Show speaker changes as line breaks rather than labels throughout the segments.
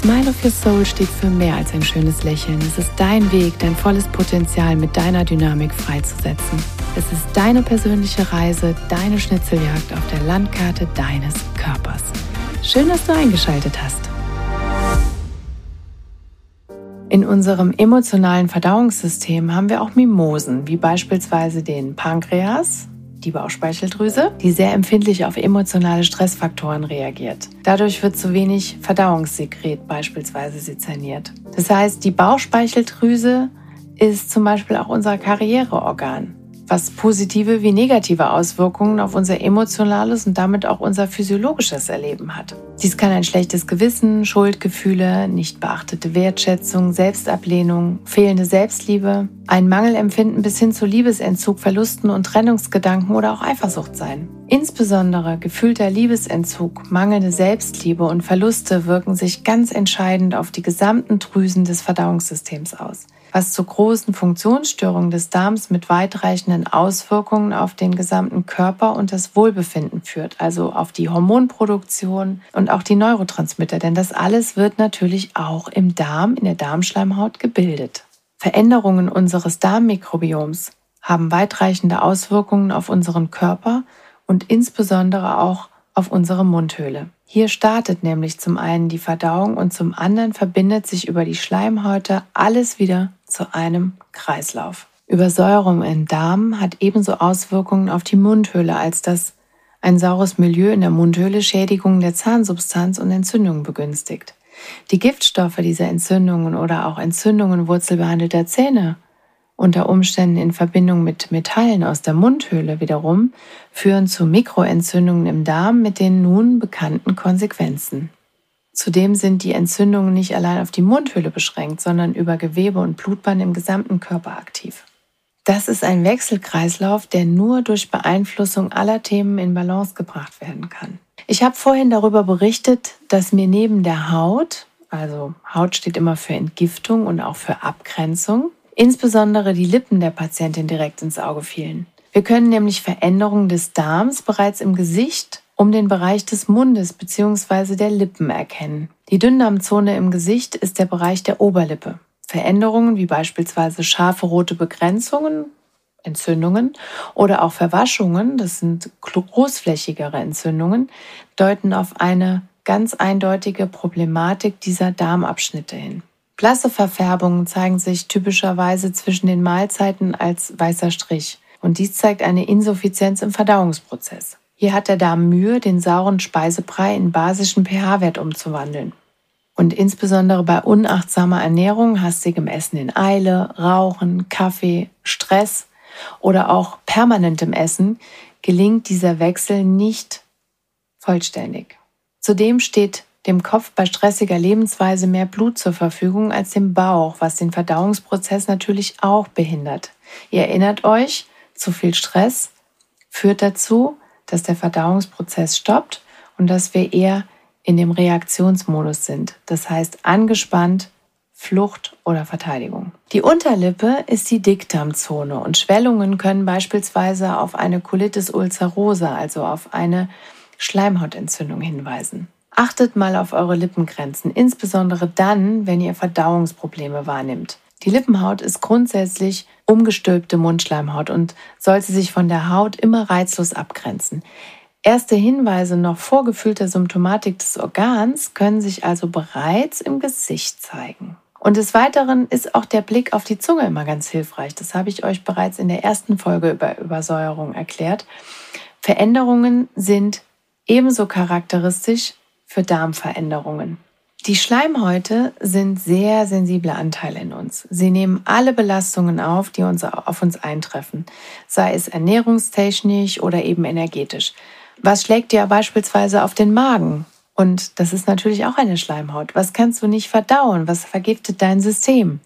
Smile of Your Soul steht für mehr als ein schönes Lächeln. Es ist dein Weg, dein volles Potenzial mit deiner Dynamik freizusetzen. Es ist deine persönliche Reise, deine Schnitzeljagd auf der Landkarte deines Körpers. Schön, dass du eingeschaltet hast. In unserem emotionalen Verdauungssystem haben wir auch Mimosen, wie beispielsweise den Pankreas, die Bauchspeicheldrüse, die sehr empfindlich auf emotionale Stressfaktoren reagiert. Dadurch wird zu wenig Verdauungssekret beispielsweise sezerniert. Das heißt, die Bauchspeicheldrüse ist zum Beispiel auch unser Karriereorgan was positive wie negative Auswirkungen auf unser emotionales und damit auch unser physiologisches Erleben hat. Dies kann ein schlechtes Gewissen, Schuldgefühle, nicht beachtete Wertschätzung, Selbstablehnung, fehlende Selbstliebe, ein Mangelempfinden bis hin zu Liebesentzug, Verlusten und Trennungsgedanken oder auch Eifersucht sein. Insbesondere gefühlter Liebesentzug, mangelnde Selbstliebe und Verluste wirken sich ganz entscheidend auf die gesamten Drüsen des Verdauungssystems aus was zu großen Funktionsstörungen des Darms mit weitreichenden Auswirkungen auf den gesamten Körper und das Wohlbefinden führt, also auf die Hormonproduktion und auch die Neurotransmitter, denn das alles wird natürlich auch im Darm, in der Darmschleimhaut gebildet. Veränderungen unseres Darmmikrobioms haben weitreichende Auswirkungen auf unseren Körper und insbesondere auch auf unsere Mundhöhle. Hier startet nämlich zum einen die Verdauung und zum anderen verbindet sich über die Schleimhäute alles wieder zu einem Kreislauf. Übersäuerung im Darm hat ebenso Auswirkungen auf die Mundhöhle, als dass ein saures Milieu in der Mundhöhle Schädigungen der Zahnsubstanz und Entzündungen begünstigt. Die Giftstoffe dieser Entzündungen oder auch Entzündungen wurzelbehandelter Zähne unter Umständen in Verbindung mit Metallen aus der Mundhöhle wiederum führen zu Mikroentzündungen im Darm mit den nun bekannten Konsequenzen. Zudem sind die Entzündungen nicht allein auf die Mundhöhle beschränkt, sondern über Gewebe und Blutbahn im gesamten Körper aktiv. Das ist ein Wechselkreislauf, der nur durch Beeinflussung aller Themen in Balance gebracht werden kann. Ich habe vorhin darüber berichtet, dass mir neben der Haut, also Haut steht immer für Entgiftung und auch für Abgrenzung, insbesondere die Lippen der Patientin direkt ins Auge fielen. Wir können nämlich Veränderungen des Darms bereits im Gesicht um den Bereich des Mundes bzw. der Lippen erkennen. Die Dünndarmzone im Gesicht ist der Bereich der Oberlippe. Veränderungen wie beispielsweise scharfe rote Begrenzungen, Entzündungen oder auch Verwaschungen, das sind großflächigere Entzündungen, deuten auf eine ganz eindeutige Problematik dieser Darmabschnitte hin. Blasse Verfärbungen zeigen sich typischerweise zwischen den Mahlzeiten als weißer Strich. Und dies zeigt eine Insuffizienz im Verdauungsprozess. Hier hat der Darm Mühe, den sauren Speisebrei in basischen pH-Wert umzuwandeln. Und insbesondere bei unachtsamer Ernährung, hastigem Essen in Eile, Rauchen, Kaffee, Stress oder auch permanentem Essen gelingt dieser Wechsel nicht vollständig. Zudem steht dem Kopf bei stressiger Lebensweise mehr Blut zur Verfügung als dem Bauch, was den Verdauungsprozess natürlich auch behindert. Ihr erinnert euch, zu viel Stress führt dazu, dass der Verdauungsprozess stoppt und dass wir eher in dem Reaktionsmodus sind. Das heißt angespannt, Flucht oder Verteidigung. Die Unterlippe ist die Dickdarmzone und Schwellungen können beispielsweise auf eine Colitis ulcerosa, also auf eine Schleimhautentzündung hinweisen. Achtet mal auf eure Lippengrenzen, insbesondere dann, wenn ihr Verdauungsprobleme wahrnimmt. Die Lippenhaut ist grundsätzlich umgestülpte Mundschleimhaut und sollte sich von der Haut immer reizlos abgrenzen. Erste Hinweise noch vorgefühlter Symptomatik des Organs können sich also bereits im Gesicht zeigen. Und des Weiteren ist auch der Blick auf die Zunge immer ganz hilfreich. Das habe ich euch bereits in der ersten Folge über Übersäuerung erklärt. Veränderungen sind ebenso charakteristisch für Darmveränderungen. Die Schleimhäute sind sehr sensible Anteile in uns. Sie nehmen alle Belastungen auf, die uns auf uns eintreffen, sei es ernährungstechnisch oder eben energetisch. Was schlägt dir beispielsweise auf den Magen? Und das ist natürlich auch eine Schleimhaut. Was kannst du nicht verdauen? Was vergiftet dein System?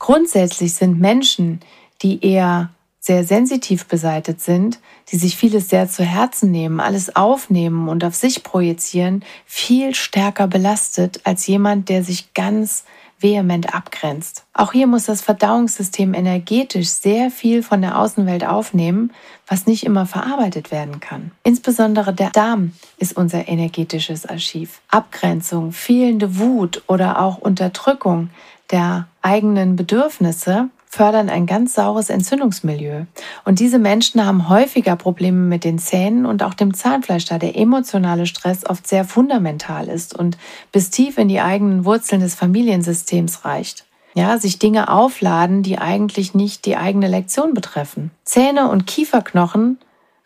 Grundsätzlich sind Menschen, die eher sehr sensitiv beseitet sind, die sich vieles sehr zu Herzen nehmen, alles aufnehmen und auf sich projizieren, viel stärker belastet als jemand, der sich ganz vehement abgrenzt. Auch hier muss das Verdauungssystem energetisch sehr viel von der Außenwelt aufnehmen, was nicht immer verarbeitet werden kann. Insbesondere der Darm ist unser energetisches Archiv. Abgrenzung, fehlende Wut oder auch Unterdrückung der eigenen Bedürfnisse fördern ein ganz saures Entzündungsmilieu. Und diese Menschen haben häufiger Probleme mit den Zähnen und auch dem Zahnfleisch, da der emotionale Stress oft sehr fundamental ist und bis tief in die eigenen Wurzeln des Familiensystems reicht. Ja, sich Dinge aufladen, die eigentlich nicht die eigene Lektion betreffen. Zähne und Kieferknochen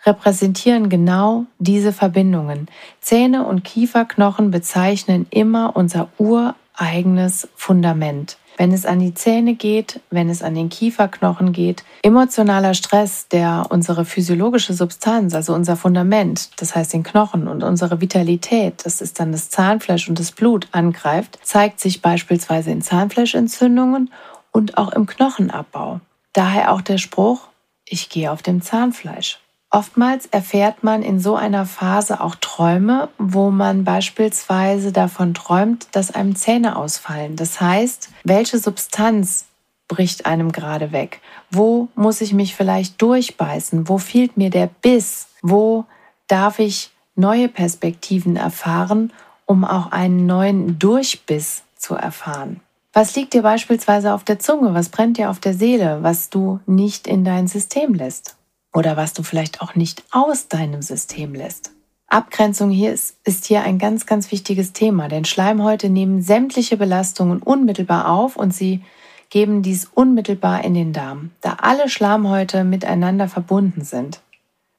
repräsentieren genau diese Verbindungen. Zähne und Kieferknochen bezeichnen immer unser ureigenes Fundament wenn es an die Zähne geht, wenn es an den Kieferknochen geht. Emotionaler Stress, der unsere physiologische Substanz, also unser Fundament, das heißt den Knochen und unsere Vitalität, das ist dann das Zahnfleisch und das Blut angreift, zeigt sich beispielsweise in Zahnfleischentzündungen und auch im Knochenabbau. Daher auch der Spruch, ich gehe auf dem Zahnfleisch. Oftmals erfährt man in so einer Phase auch Träume, wo man beispielsweise davon träumt, dass einem Zähne ausfallen. Das heißt, welche Substanz bricht einem gerade weg? Wo muss ich mich vielleicht durchbeißen? Wo fehlt mir der Biss? Wo darf ich neue Perspektiven erfahren, um auch einen neuen Durchbiss zu erfahren? Was liegt dir beispielsweise auf der Zunge? Was brennt dir auf der Seele, was du nicht in dein System lässt? Oder was du vielleicht auch nicht aus deinem System lässt. Abgrenzung hier ist, ist hier ein ganz, ganz wichtiges Thema, denn Schleimhäute nehmen sämtliche Belastungen unmittelbar auf und sie geben dies unmittelbar in den Darm, da alle Schleimhäute miteinander verbunden sind.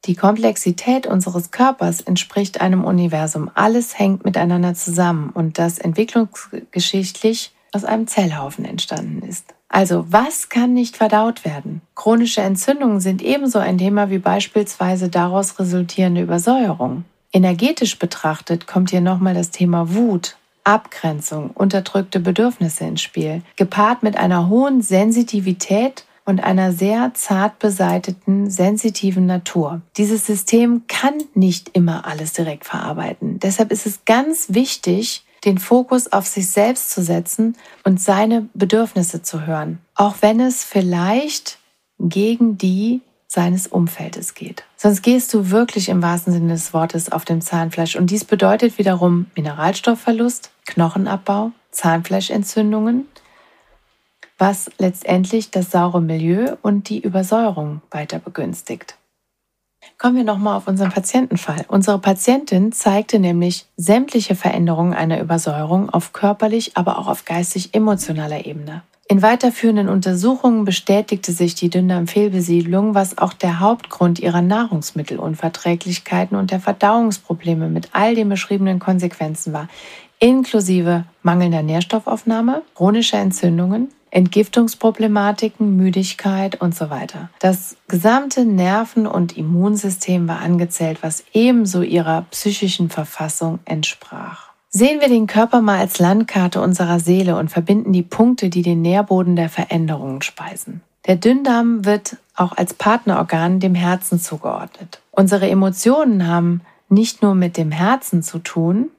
Die Komplexität unseres Körpers entspricht einem Universum. Alles hängt miteinander zusammen und das entwicklungsgeschichtlich aus einem Zellhaufen entstanden ist. Also, was kann nicht verdaut werden? Chronische Entzündungen sind ebenso ein Thema wie beispielsweise daraus resultierende Übersäuerung. Energetisch betrachtet kommt hier nochmal das Thema Wut, Abgrenzung, unterdrückte Bedürfnisse ins Spiel, gepaart mit einer hohen Sensitivität und einer sehr zart beseiteten, sensitiven Natur. Dieses System kann nicht immer alles direkt verarbeiten. Deshalb ist es ganz wichtig, den Fokus auf sich selbst zu setzen und seine Bedürfnisse zu hören, auch wenn es vielleicht gegen die seines Umfeldes geht. Sonst gehst du wirklich im wahrsten Sinne des Wortes auf dem Zahnfleisch und dies bedeutet wiederum Mineralstoffverlust, Knochenabbau, Zahnfleischentzündungen, was letztendlich das saure Milieu und die Übersäuerung weiter begünstigt. Kommen wir nochmal auf unseren Patientenfall. Unsere Patientin zeigte nämlich sämtliche Veränderungen einer Übersäuerung auf körperlich, aber auch auf geistig-emotionaler Ebene. In weiterführenden Untersuchungen bestätigte sich die Dünndarmfehlbesiedlung, was auch der Hauptgrund ihrer Nahrungsmittelunverträglichkeiten und der Verdauungsprobleme mit all den beschriebenen Konsequenzen war, inklusive mangelnder Nährstoffaufnahme, chronischer Entzündungen, Entgiftungsproblematiken, Müdigkeit und so weiter. Das gesamte Nerven- und Immunsystem war angezählt, was ebenso ihrer psychischen Verfassung entsprach. Sehen wir den Körper mal als Landkarte unserer Seele und verbinden die Punkte, die den Nährboden der Veränderungen speisen. Der Dünndarm wird auch als Partnerorgan dem Herzen zugeordnet. Unsere Emotionen haben nicht nur mit dem Herzen zu tun,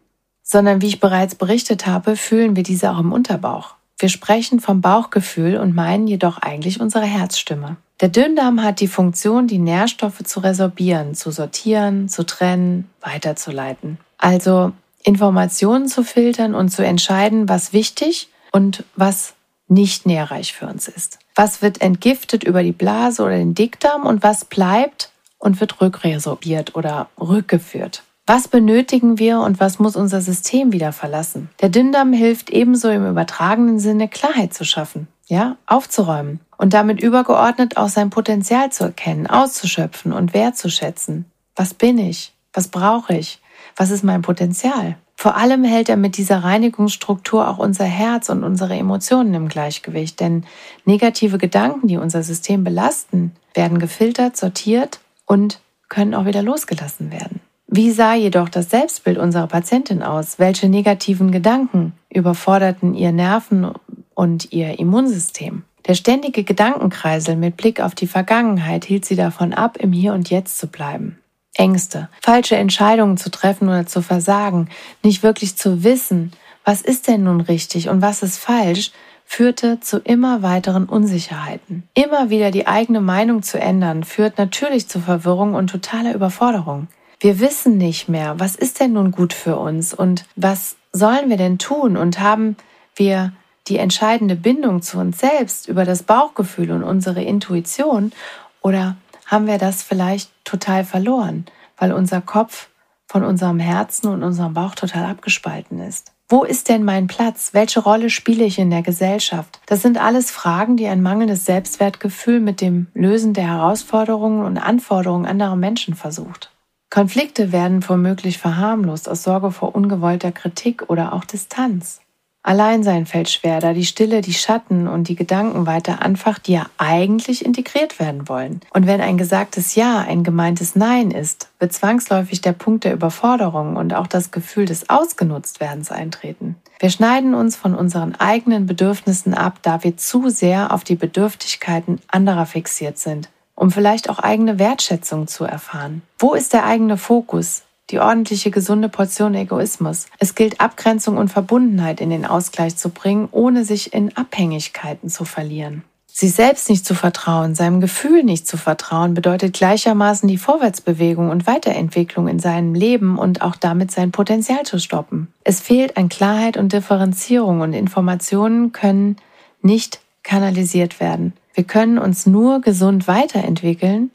sondern wie ich bereits berichtet habe, fühlen wir diese auch im Unterbauch. Wir sprechen vom Bauchgefühl und meinen jedoch eigentlich unsere Herzstimme. Der Dünndarm hat die Funktion, die Nährstoffe zu resorbieren, zu sortieren, zu trennen, weiterzuleiten. Also Informationen zu filtern und zu entscheiden, was wichtig und was nicht nährreich für uns ist. Was wird entgiftet über die Blase oder den Dickdarm und was bleibt und wird rückresorbiert oder rückgeführt. Was benötigen wir und was muss unser System wieder verlassen? Der Dünndarm hilft ebenso im übertragenen Sinne Klarheit zu schaffen, ja, aufzuräumen und damit übergeordnet auch sein Potenzial zu erkennen, auszuschöpfen und wertzuschätzen. Was bin ich? Was brauche ich? Was ist mein Potenzial? Vor allem hält er mit dieser Reinigungsstruktur auch unser Herz und unsere Emotionen im Gleichgewicht, denn negative Gedanken, die unser System belasten, werden gefiltert, sortiert und können auch wieder losgelassen werden. Wie sah jedoch das Selbstbild unserer Patientin aus? Welche negativen Gedanken überforderten ihr Nerven und ihr Immunsystem? Der ständige Gedankenkreisel mit Blick auf die Vergangenheit hielt sie davon ab, im Hier und Jetzt zu bleiben. Ängste, falsche Entscheidungen zu treffen oder zu versagen, nicht wirklich zu wissen, was ist denn nun richtig und was ist falsch, führte zu immer weiteren Unsicherheiten. Immer wieder die eigene Meinung zu ändern, führt natürlich zu Verwirrung und totaler Überforderung. Wir wissen nicht mehr, was ist denn nun gut für uns und was sollen wir denn tun und haben wir die entscheidende Bindung zu uns selbst über das Bauchgefühl und unsere Intuition oder haben wir das vielleicht total verloren, weil unser Kopf von unserem Herzen und unserem Bauch total abgespalten ist? Wo ist denn mein Platz? Welche Rolle spiele ich in der Gesellschaft? Das sind alles Fragen, die ein mangelndes Selbstwertgefühl mit dem Lösen der Herausforderungen und Anforderungen anderer Menschen versucht. Konflikte werden womöglich verharmlost aus Sorge vor ungewollter Kritik oder auch Distanz. Alleinsein fällt schwer, da die Stille die Schatten und die Gedanken weiter anfacht, die ja eigentlich integriert werden wollen. Und wenn ein gesagtes Ja ein gemeintes Nein ist, wird zwangsläufig der Punkt der Überforderung und auch das Gefühl des Ausgenutztwerdens eintreten. Wir schneiden uns von unseren eigenen Bedürfnissen ab, da wir zu sehr auf die Bedürftigkeiten anderer fixiert sind, um vielleicht auch eigene Wertschätzung zu erfahren. Wo ist der eigene Fokus? die ordentliche gesunde Portion Egoismus. Es gilt Abgrenzung und Verbundenheit in den Ausgleich zu bringen, ohne sich in Abhängigkeiten zu verlieren. Sich selbst nicht zu vertrauen, seinem Gefühl nicht zu vertrauen, bedeutet gleichermaßen die Vorwärtsbewegung und Weiterentwicklung in seinem Leben und auch damit sein Potenzial zu stoppen. Es fehlt an Klarheit und Differenzierung und Informationen können nicht kanalisiert werden. Wir können uns nur gesund weiterentwickeln,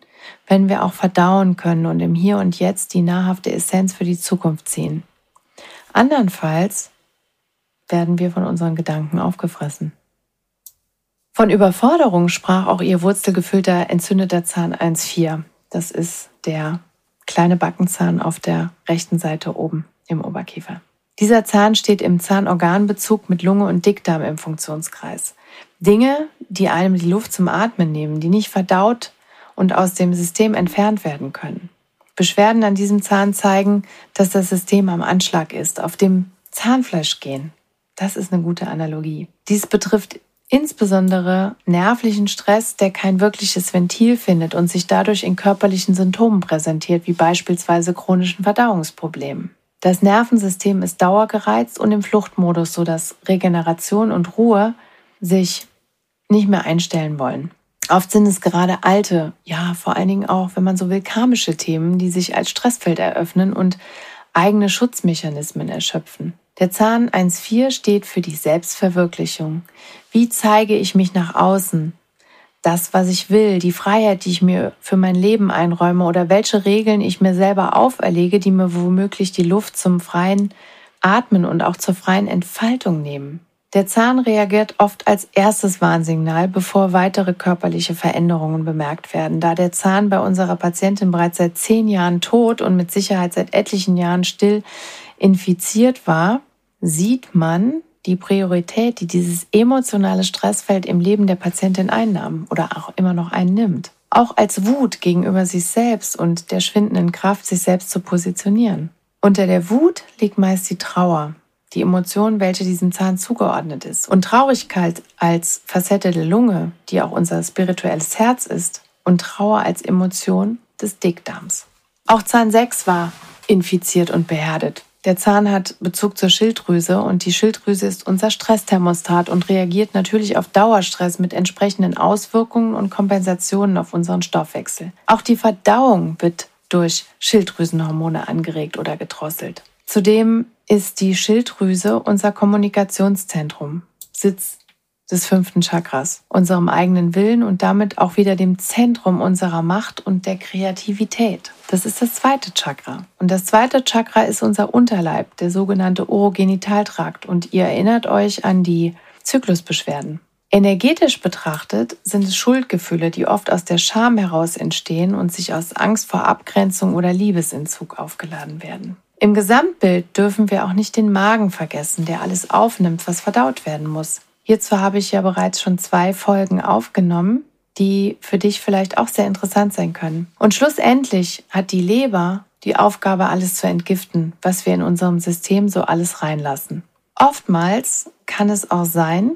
wenn wir auch verdauen können und im Hier und Jetzt die nahrhafte Essenz für die Zukunft ziehen. Andernfalls werden wir von unseren Gedanken aufgefressen. Von Überforderung sprach auch ihr wurzelgefüllter entzündeter Zahn 1,4. Das ist der kleine Backenzahn auf der rechten Seite oben im Oberkiefer. Dieser Zahn steht im Zahnorganbezug mit Lunge und Dickdarm im Funktionskreis. Dinge, die einem die Luft zum Atmen nehmen, die nicht verdaut und aus dem System entfernt werden können. Beschwerden an diesem Zahn zeigen, dass das System am Anschlag ist, auf dem Zahnfleisch gehen. Das ist eine gute Analogie. Dies betrifft insbesondere nervlichen Stress, der kein wirkliches Ventil findet und sich dadurch in körperlichen Symptomen präsentiert, wie beispielsweise chronischen Verdauungsproblemen. Das Nervensystem ist dauergereizt und im Fluchtmodus, sodass Regeneration und Ruhe sich nicht mehr einstellen wollen. Oft sind es gerade alte, ja, vor allen Dingen auch, wenn man so will, karmische Themen, die sich als Stressfeld eröffnen und eigene Schutzmechanismen erschöpfen. Der Zahn 1.4 steht für die Selbstverwirklichung. Wie zeige ich mich nach außen? Das, was ich will, die Freiheit, die ich mir für mein Leben einräume oder welche Regeln ich mir selber auferlege, die mir womöglich die Luft zum freien Atmen und auch zur freien Entfaltung nehmen. Der Zahn reagiert oft als erstes Warnsignal, bevor weitere körperliche Veränderungen bemerkt werden. Da der Zahn bei unserer Patientin bereits seit zehn Jahren tot und mit Sicherheit seit etlichen Jahren still infiziert war, sieht man die Priorität, die dieses emotionale Stressfeld im Leben der Patientin einnahm oder auch immer noch einnimmt. Auch als Wut gegenüber sich selbst und der schwindenden Kraft, sich selbst zu positionieren. Unter der Wut liegt meist die Trauer, die Emotion, welche diesem Zahn zugeordnet ist. Und Traurigkeit als Facette der Lunge, die auch unser spirituelles Herz ist, und Trauer als Emotion des Dickdarms. Auch Zahn 6 war infiziert und beherdet. Der Zahn hat Bezug zur Schilddrüse und die Schilddrüse ist unser Stressthermostat und reagiert natürlich auf Dauerstress mit entsprechenden Auswirkungen und Kompensationen auf unseren Stoffwechsel. Auch die Verdauung wird durch Schilddrüsenhormone angeregt oder gedrosselt. Zudem ist die Schilddrüse unser Kommunikationszentrum, Sitz des fünften Chakras, unserem eigenen Willen und damit auch wieder dem Zentrum unserer Macht und der Kreativität. Das ist das zweite Chakra. Und das zweite Chakra ist unser Unterleib, der sogenannte Urogenitaltrakt. Und ihr erinnert euch an die Zyklusbeschwerden. Energetisch betrachtet sind es Schuldgefühle, die oft aus der Scham heraus entstehen und sich aus Angst vor Abgrenzung oder Liebesentzug aufgeladen werden. Im Gesamtbild dürfen wir auch nicht den Magen vergessen, der alles aufnimmt, was verdaut werden muss. Hierzu habe ich ja bereits schon zwei Folgen aufgenommen, die für dich vielleicht auch sehr interessant sein können. Und schlussendlich hat die Leber die Aufgabe, alles zu entgiften, was wir in unserem System so alles reinlassen. Oftmals kann es auch sein,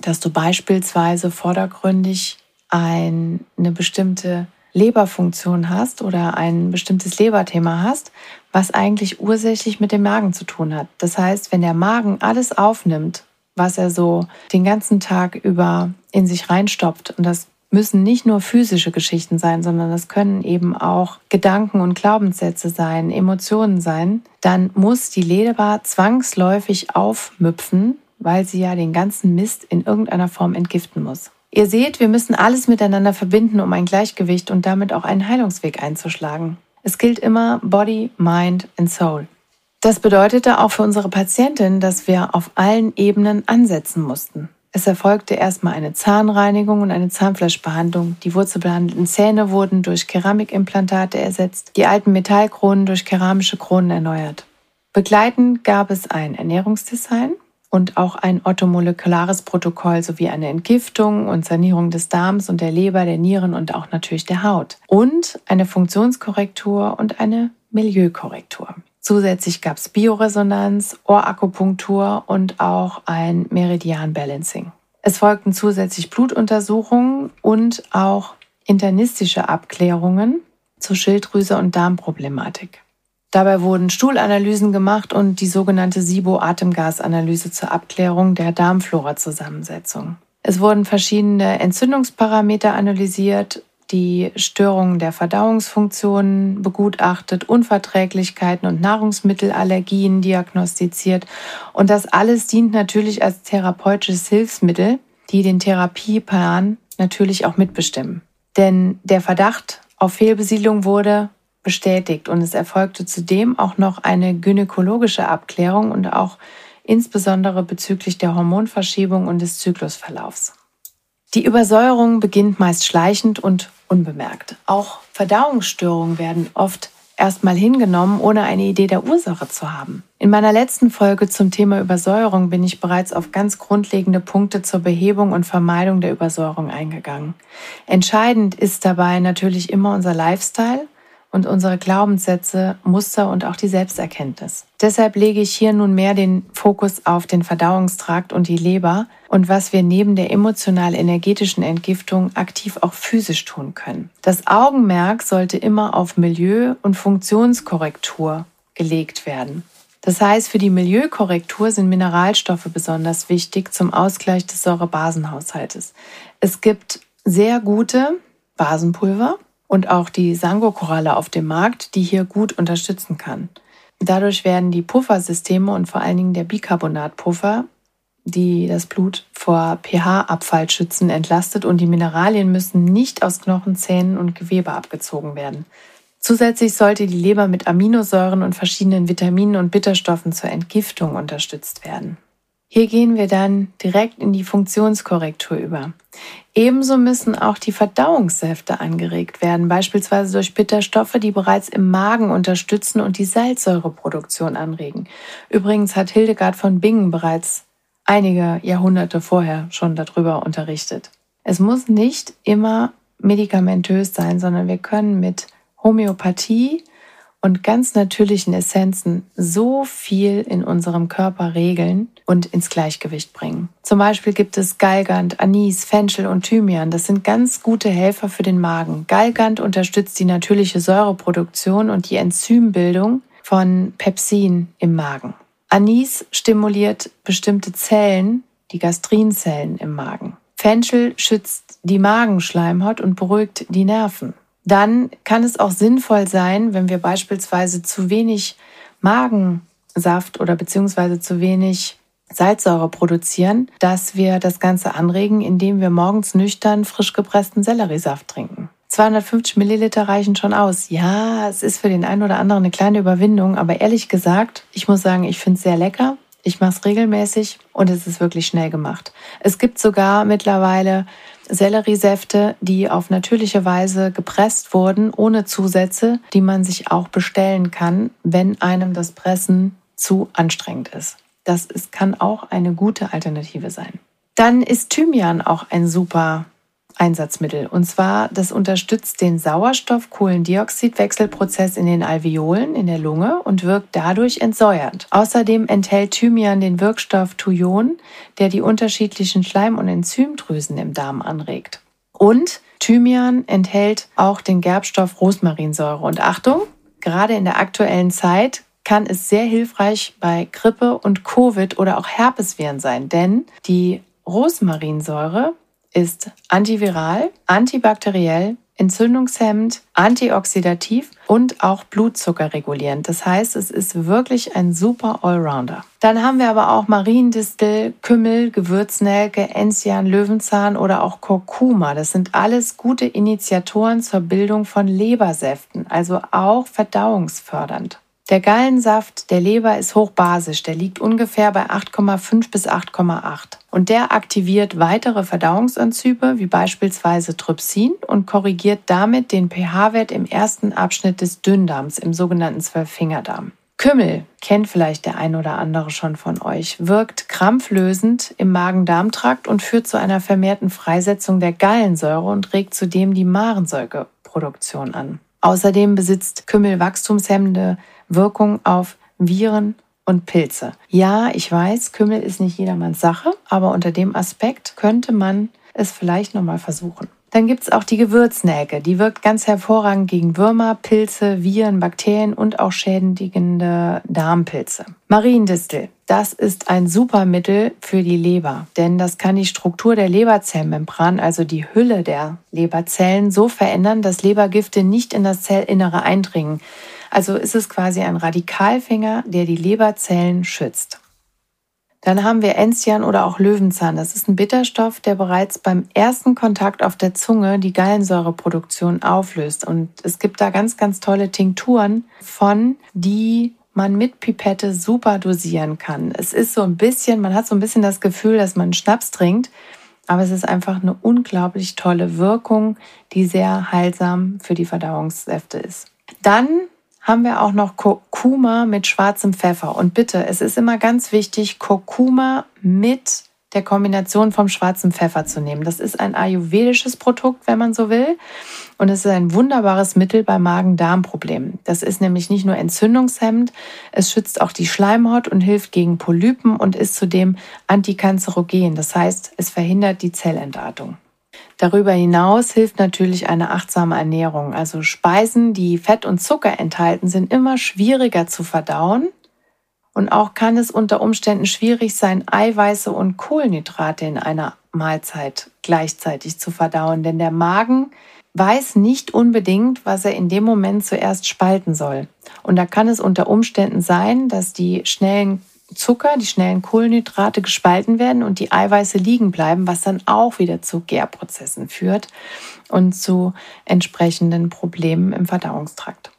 dass du beispielsweise vordergründig ein, eine bestimmte Leberfunktion hast oder ein bestimmtes Leberthema hast, was eigentlich ursächlich mit dem Magen zu tun hat. Das heißt, wenn der Magen alles aufnimmt, was er so den ganzen Tag über in sich reinstopft, und das müssen nicht nur physische Geschichten sein, sondern das können eben auch Gedanken und Glaubenssätze sein, Emotionen sein, dann muss die Leber zwangsläufig aufmüpfen, weil sie ja den ganzen Mist in irgendeiner Form entgiften muss. Ihr seht, wir müssen alles miteinander verbinden, um ein Gleichgewicht und damit auch einen Heilungsweg einzuschlagen. Es gilt immer Body, Mind and Soul. Das bedeutete auch für unsere Patientin, dass wir auf allen Ebenen ansetzen mussten. Es erfolgte erstmal eine Zahnreinigung und eine Zahnfleischbehandlung. Die wurzelbehandelten Zähne wurden durch Keramikimplantate ersetzt, die alten Metallkronen durch keramische Kronen erneuert. Begleitend gab es ein Ernährungsdesign, und auch ein ottomolekulares Protokoll sowie eine Entgiftung und Sanierung des Darms und der Leber, der Nieren und auch natürlich der Haut. Und eine Funktionskorrektur und eine Milieukorrektur. Zusätzlich gab es Bioresonanz, Ohrakupunktur und auch ein Meridian-Balancing. Es folgten zusätzlich Blutuntersuchungen und auch internistische Abklärungen zur Schilddrüse und Darmproblematik. Dabei wurden Stuhlanalysen gemacht und die sogenannte SIBO-Atemgasanalyse zur Abklärung der Darmflora-Zusammensetzung. Es wurden verschiedene Entzündungsparameter analysiert, die Störungen der Verdauungsfunktionen begutachtet, Unverträglichkeiten und Nahrungsmittelallergien diagnostiziert. Und das alles dient natürlich als therapeutisches Hilfsmittel, die den Therapieplan natürlich auch mitbestimmen. Denn der Verdacht auf Fehlbesiedlung wurde bestätigt und es erfolgte zudem auch noch eine gynäkologische Abklärung und auch insbesondere bezüglich der Hormonverschiebung und des Zyklusverlaufs. Die Übersäuerung beginnt meist schleichend und unbemerkt. Auch Verdauungsstörungen werden oft erstmal hingenommen, ohne eine Idee der Ursache zu haben. In meiner letzten Folge zum Thema Übersäuerung bin ich bereits auf ganz grundlegende Punkte zur Behebung und Vermeidung der Übersäuerung eingegangen. Entscheidend ist dabei natürlich immer unser Lifestyle und unsere Glaubenssätze, Muster und auch die Selbsterkenntnis. Deshalb lege ich hier nun mehr den Fokus auf den Verdauungstrakt und die Leber und was wir neben der emotional-energetischen Entgiftung aktiv auch physisch tun können. Das Augenmerk sollte immer auf Milieu- und Funktionskorrektur gelegt werden. Das heißt, für die Milieukorrektur sind Mineralstoffe besonders wichtig zum Ausgleich des Säurebasenhaushaltes. Es gibt sehr gute Basenpulver, und auch die Sango-Koralle auf dem Markt, die hier gut unterstützen kann. Dadurch werden die Puffersysteme und vor allen Dingen der Bicarbonatpuffer, die das Blut vor pH-Abfall schützen, entlastet und die Mineralien müssen nicht aus Knochen, Zähnen und Gewebe abgezogen werden. Zusätzlich sollte die Leber mit Aminosäuren und verschiedenen Vitaminen und Bitterstoffen zur Entgiftung unterstützt werden. Hier gehen wir dann direkt in die Funktionskorrektur über. Ebenso müssen auch die Verdauungssäfte angeregt werden, beispielsweise durch Bitterstoffe, die bereits im Magen unterstützen und die Salzsäureproduktion anregen. Übrigens hat Hildegard von Bingen bereits einige Jahrhunderte vorher schon darüber unterrichtet. Es muss nicht immer medikamentös sein, sondern wir können mit Homöopathie und ganz natürlichen Essenzen so viel in unserem Körper regeln und ins Gleichgewicht bringen. Zum Beispiel gibt es Galgant, Anis, Fenchel und Thymian. Das sind ganz gute Helfer für den Magen. Galgant unterstützt die natürliche Säureproduktion und die Enzymbildung von Pepsin im Magen. Anis stimuliert bestimmte Zellen, die Gastrinzellen im Magen. Fenchel schützt die Magenschleimhaut und beruhigt die Nerven dann kann es auch sinnvoll sein, wenn wir beispielsweise zu wenig Magensaft oder beziehungsweise zu wenig Salzsäure produzieren, dass wir das Ganze anregen, indem wir morgens nüchtern frisch gepressten Selleriesaft trinken. 250 Milliliter reichen schon aus. Ja, es ist für den einen oder anderen eine kleine Überwindung, aber ehrlich gesagt, ich muss sagen, ich finde es sehr lecker. Ich mache es regelmäßig und es ist wirklich schnell gemacht. Es gibt sogar mittlerweile Selleriesäfte, die auf natürliche Weise gepresst wurden, ohne Zusätze, die man sich auch bestellen kann, wenn einem das Pressen zu anstrengend ist. Das ist, kann auch eine gute Alternative sein. Dann ist Thymian auch ein super Einsatzmittel. Und zwar, das unterstützt den Sauerstoff-Kohlendioxid-Wechselprozess in den Alveolen, in der Lunge und wirkt dadurch entsäuernd. Außerdem enthält Thymian den Wirkstoff Thujon, der die unterschiedlichen Schleim- und Enzymdrüsen im Darm anregt. Und Thymian enthält auch den Gerbstoff Rosmarinsäure. Und Achtung, gerade in der aktuellen Zeit kann es sehr hilfreich bei Grippe und Covid oder auch Herpesviren sein, denn die Rosmarinsäure ist antiviral, antibakteriell, entzündungshemmend, antioxidativ und auch Blutzucker regulierend. Das heißt, es ist wirklich ein super Allrounder. Dann haben wir aber auch Mariendistel, Kümmel, Gewürznelke, Enzian, Löwenzahn oder auch Kurkuma. Das sind alles gute Initiatoren zur Bildung von Lebersäften, also auch verdauungsfördernd. Der Gallensaft der Leber ist hochbasisch, der liegt ungefähr bei 8,5 bis 8,8 und der aktiviert weitere Verdauungsenzyme wie beispielsweise Trypsin und korrigiert damit den pH-Wert im ersten Abschnitt des Dünndarms im sogenannten Zwölffingerdarm. Kümmel kennt vielleicht der ein oder andere schon von euch, wirkt krampflösend im Magen-Darm-Trakt und führt zu einer vermehrten Freisetzung der Gallensäure und regt zudem die Magensäugeproduktion an. Außerdem besitzt Kümmel wachstumshemmende Wirkung auf Viren und Pilze. Ja, ich weiß, Kümmel ist nicht jedermanns Sache, aber unter dem Aspekt könnte man es vielleicht nochmal versuchen. Dann gibt es auch die Gewürznelke. Die wirkt ganz hervorragend gegen Würmer, Pilze, Viren, Bakterien und auch schädigende Darmpilze. Mariendistel. Das ist ein super Mittel für die Leber, denn das kann die Struktur der Leberzellmembran, also die Hülle der Leberzellen, so verändern, dass Lebergifte nicht in das Zellinnere eindringen. Also ist es quasi ein Radikalfinger, der die Leberzellen schützt. Dann haben wir Enzian oder auch Löwenzahn. Das ist ein Bitterstoff, der bereits beim ersten Kontakt auf der Zunge die Gallensäureproduktion auflöst. Und es gibt da ganz, ganz tolle Tinkturen von, die man mit Pipette super dosieren kann. Es ist so ein bisschen, man hat so ein bisschen das Gefühl, dass man Schnaps trinkt, aber es ist einfach eine unglaublich tolle Wirkung, die sehr heilsam für die Verdauungssäfte ist. Dann haben wir auch noch Kurkuma mit schwarzem Pfeffer. Und bitte, es ist immer ganz wichtig, Kurkuma mit der Kombination vom schwarzen Pfeffer zu nehmen. Das ist ein ayurvedisches Produkt, wenn man so will. Und es ist ein wunderbares Mittel bei Magen-Darm-Problemen. Das ist nämlich nicht nur entzündungshemmend, es schützt auch die Schleimhaut und hilft gegen Polypen und ist zudem antikanzerogen. Das heißt, es verhindert die Zellentartung. Darüber hinaus hilft natürlich eine achtsame Ernährung. Also Speisen, die Fett und Zucker enthalten, sind immer schwieriger zu verdauen. Und auch kann es unter Umständen schwierig sein, Eiweiße und Kohlenhydrate in einer Mahlzeit gleichzeitig zu verdauen. Denn der Magen weiß nicht unbedingt, was er in dem Moment zuerst spalten soll. Und da kann es unter Umständen sein, dass die schnellen Zucker, die schnellen Kohlenhydrate gespalten werden und die Eiweiße liegen bleiben, was dann auch wieder zu Gärprozessen führt und zu entsprechenden Problemen im Verdauungstrakt.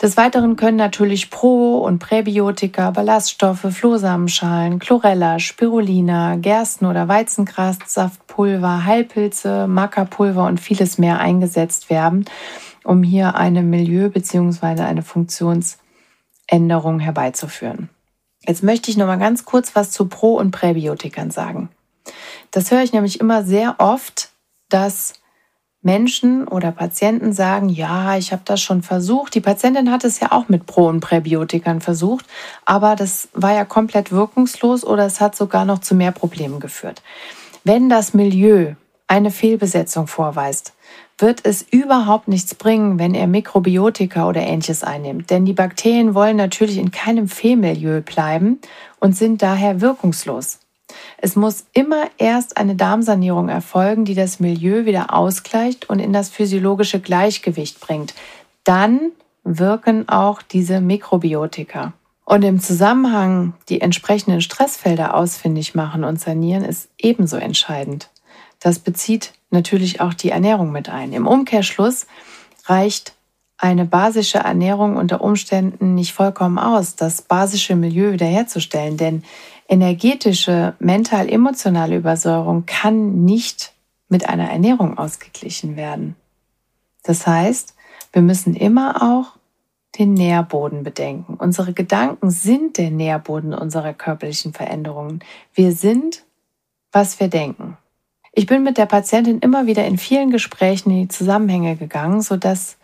Des Weiteren können natürlich Pro- und Präbiotika, Ballaststoffe, Flohsamenschalen, Chlorella, Spirulina, Gersten- oder Weizengrassaftpulver, Heilpilze, Mackerpulver und vieles mehr eingesetzt werden, um hier eine Milieu- bzw. eine Funktionsänderung herbeizuführen. Jetzt möchte ich noch mal ganz kurz was zu Pro- und Präbiotikern sagen. Das höre ich nämlich immer sehr oft, dass Menschen oder Patienten sagen, ja, ich habe das schon versucht. Die Patientin hat es ja auch mit Pro- und Präbiotikern versucht, aber das war ja komplett wirkungslos oder es hat sogar noch zu mehr Problemen geführt. Wenn das Milieu eine Fehlbesetzung vorweist, wird es überhaupt nichts bringen, wenn er Mikrobiotika oder ähnliches einnimmt. Denn die Bakterien wollen natürlich in keinem Fehlmilieu bleiben und sind daher wirkungslos. Es muss immer erst eine Darmsanierung erfolgen, die das Milieu wieder ausgleicht und in das physiologische Gleichgewicht bringt. Dann wirken auch diese Mikrobiotika. Und im Zusammenhang die entsprechenden Stressfelder ausfindig machen und sanieren ist ebenso entscheidend. Das bezieht natürlich auch die Ernährung mit ein. Im Umkehrschluss reicht eine basische Ernährung unter Umständen nicht vollkommen aus, das basische Milieu wiederherzustellen, denn energetische, mental-emotionale Übersäuerung kann nicht mit einer Ernährung ausgeglichen werden. Das heißt, wir müssen immer auch den Nährboden bedenken. Unsere Gedanken sind der Nährboden unserer körperlichen Veränderungen. Wir sind, was wir denken. Ich bin mit der Patientin immer wieder in vielen Gesprächen in die Zusammenhänge gegangen, sodass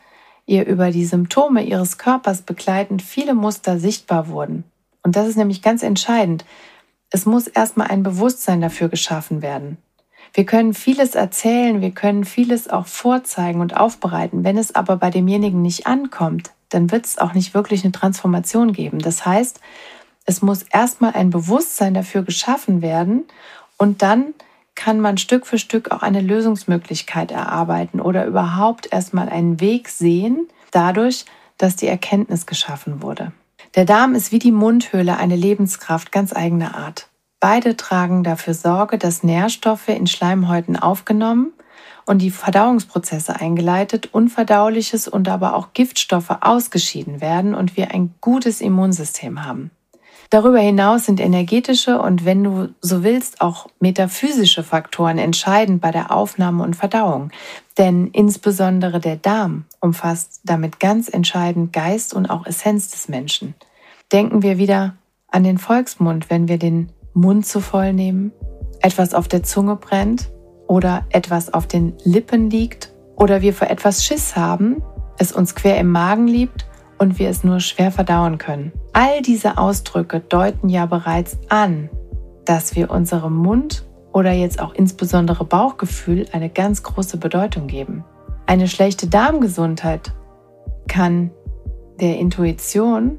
ihr über die Symptome ihres Körpers begleitend viele Muster sichtbar wurden. Und das ist nämlich ganz entscheidend. Es muss erstmal ein Bewusstsein dafür geschaffen werden. Wir können vieles erzählen, wir können vieles auch vorzeigen und aufbereiten. Wenn es aber bei demjenigen nicht ankommt, dann wird es auch nicht wirklich eine Transformation geben. Das heißt, es muss erstmal ein Bewusstsein dafür geschaffen werden und dann kann man Stück für Stück auch eine Lösungsmöglichkeit erarbeiten oder überhaupt erstmal einen Weg sehen, dadurch, dass die Erkenntnis geschaffen wurde. Der Darm ist wie die Mundhöhle eine Lebenskraft ganz eigener Art. Beide tragen dafür Sorge, dass Nährstoffe in Schleimhäuten aufgenommen und die Verdauungsprozesse eingeleitet, Unverdauliches und aber auch Giftstoffe ausgeschieden werden und wir ein gutes Immunsystem haben. Darüber hinaus sind energetische und wenn du so willst auch metaphysische Faktoren entscheidend bei der Aufnahme und Verdauung. Denn insbesondere der Darm umfasst damit ganz entscheidend Geist und auch Essenz des Menschen. Denken wir wieder an den Volksmund, wenn wir den Mund zu voll nehmen, etwas auf der Zunge brennt oder etwas auf den Lippen liegt oder wir vor etwas Schiss haben, es uns quer im Magen liebt und wir es nur schwer verdauen können. All diese Ausdrücke deuten ja bereits an, dass wir unserem Mund oder jetzt auch insbesondere Bauchgefühl eine ganz große Bedeutung geben. Eine schlechte Darmgesundheit kann der Intuition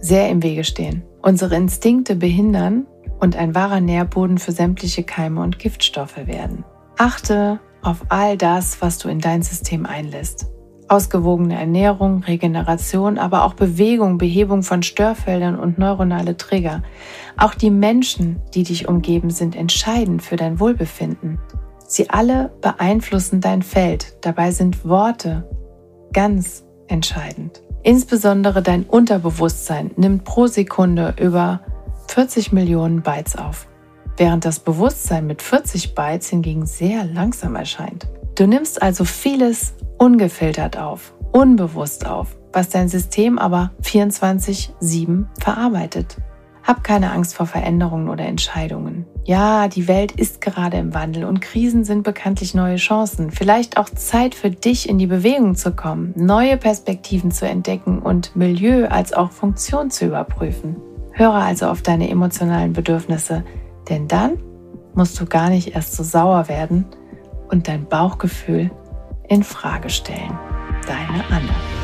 sehr im Wege stehen, unsere Instinkte behindern und ein wahrer Nährboden für sämtliche Keime und Giftstoffe werden. Achte auf all das, was du in dein System einlässt ausgewogene Ernährung, Regeneration, aber auch Bewegung, Behebung von Störfeldern und neuronale Trigger. Auch die Menschen, die dich umgeben, sind entscheidend für dein Wohlbefinden. Sie alle beeinflussen dein Feld. Dabei sind Worte ganz entscheidend. Insbesondere dein Unterbewusstsein nimmt pro Sekunde über 40 Millionen Bytes auf, während das Bewusstsein mit 40 Bytes hingegen sehr langsam erscheint. Du nimmst also vieles ungefiltert auf, unbewusst auf, was dein System aber 24-7 verarbeitet. Hab keine Angst vor Veränderungen oder Entscheidungen. Ja, die Welt ist gerade im Wandel und Krisen sind bekanntlich neue Chancen. Vielleicht auch Zeit für dich in die Bewegung zu kommen, neue Perspektiven zu entdecken und Milieu als auch Funktion zu überprüfen. Höre also auf deine emotionalen Bedürfnisse, denn dann musst du gar nicht erst so sauer werden und dein Bauchgefühl in Frage stellen. Deine Anne.